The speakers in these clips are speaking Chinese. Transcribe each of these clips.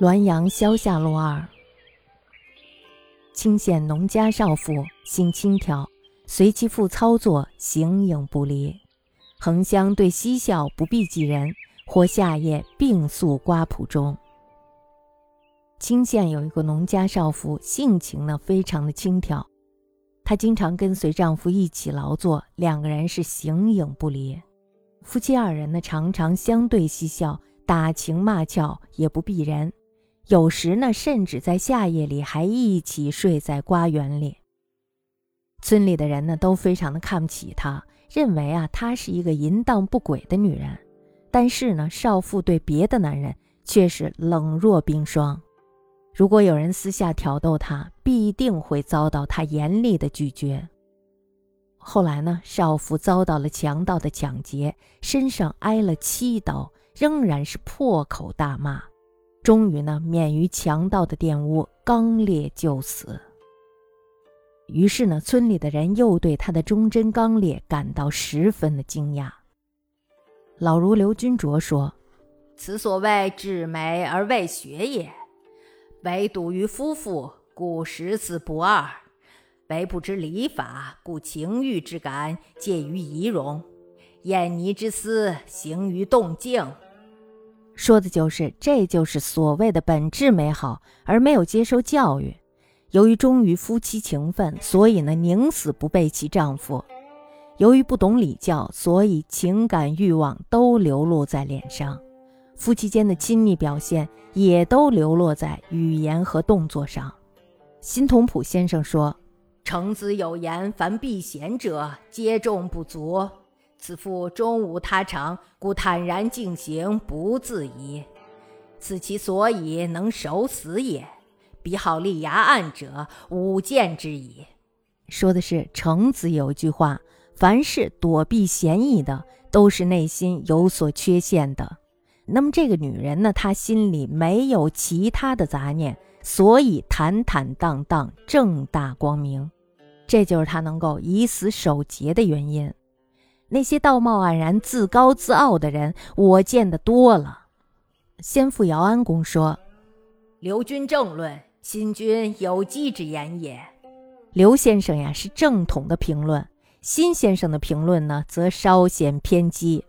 滦阳萧下落二。清县农家少妇，性轻佻，随其父操作，形影不离。横相对嬉笑，不避忌人，或夏夜病宿瓜圃中。清县有一个农家少妇，性情呢非常的轻佻，她经常跟随丈夫一起劳作，两个人是形影不离。夫妻二人呢常常相对嬉笑，打情骂俏，也不避人。有时呢，甚至在夏夜里还一起睡在瓜园里。村里的人呢都非常的看不起她，认为啊她是一个淫荡不轨的女人。但是呢，少妇对别的男人却是冷若冰霜。如果有人私下挑逗她，必定会遭到她严厉的拒绝。后来呢，少妇遭到了强盗的抢劫，身上挨了七刀，仍然是破口大骂。终于呢，免于强盗的玷污，刚烈就死。于是呢，村里的人又对他的忠贞刚烈感到十分的惊讶。老儒刘君卓说：“此所谓至美而未学也，唯笃于夫妇，故十此不二；唯不知礼法，故情欲之感介于仪容，厌泥之思行于动静。”说的就是，这就是所谓的本质美好，而没有接受教育。由于忠于夫妻情分，所以呢宁死不背其丈夫；由于不懂礼教，所以情感欲望都流露在脸上，夫妻间的亲密表现也都流落在语言和动作上。辛同普先生说：“程子有言，凡避嫌者，皆重不足。”此妇终无他长，故坦然进行，不自疑。此其所以能守死也。彼好立牙案者，吾见之矣。说的是程子有句话：凡是躲避嫌疑的，都是内心有所缺陷的。那么这个女人呢？她心里没有其他的杂念，所以坦坦荡荡，正大光明。这就是她能够以死守节的原因。那些道貌岸然、自高自傲的人，我见得多了。先父姚安公说：“刘君正论，新君有机之言也。”刘先生呀是正统的评论，新先生的评论呢则稍显偏激。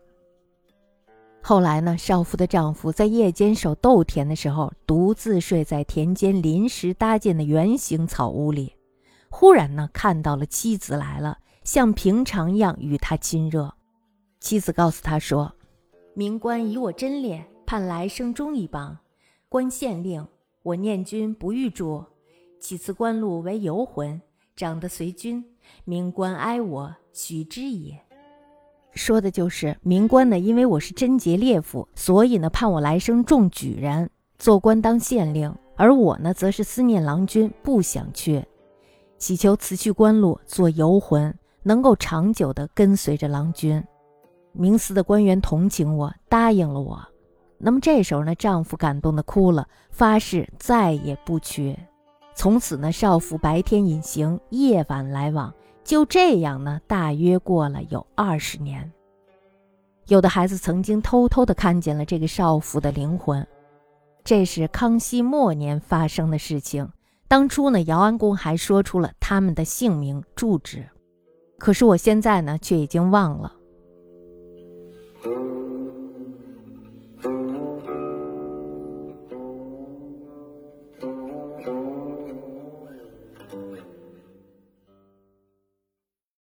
后来呢，少妇的丈夫在夜间守豆田的时候，独自睡在田间临时搭建的圆形草屋里，忽然呢看到了妻子来了。像平常一样与他亲热，妻子告诉他说：“明官以我真烈，盼来生忠一帮。官县令，我念君不欲助，其次官禄为游魂，长得随君。明官哀我，许之也。”说的就是明官呢，因为我是贞洁烈妇，所以呢盼我来生中举人，做官当县令；而我呢，则是思念郎君，不想去，祈求辞去官禄，做游魂。能够长久地跟随着郎君，明司的官员同情我，答应了我。那么这时候呢，丈夫感动的哭了，发誓再也不缺。从此呢，少妇白天隐形，夜晚来往，就这样呢，大约过了有二十年。有的孩子曾经偷偷地看见了这个少妇的灵魂，这是康熙末年发生的事情。当初呢，姚安公还说出了他们的姓名、住址。可是我现在呢，却已经忘了。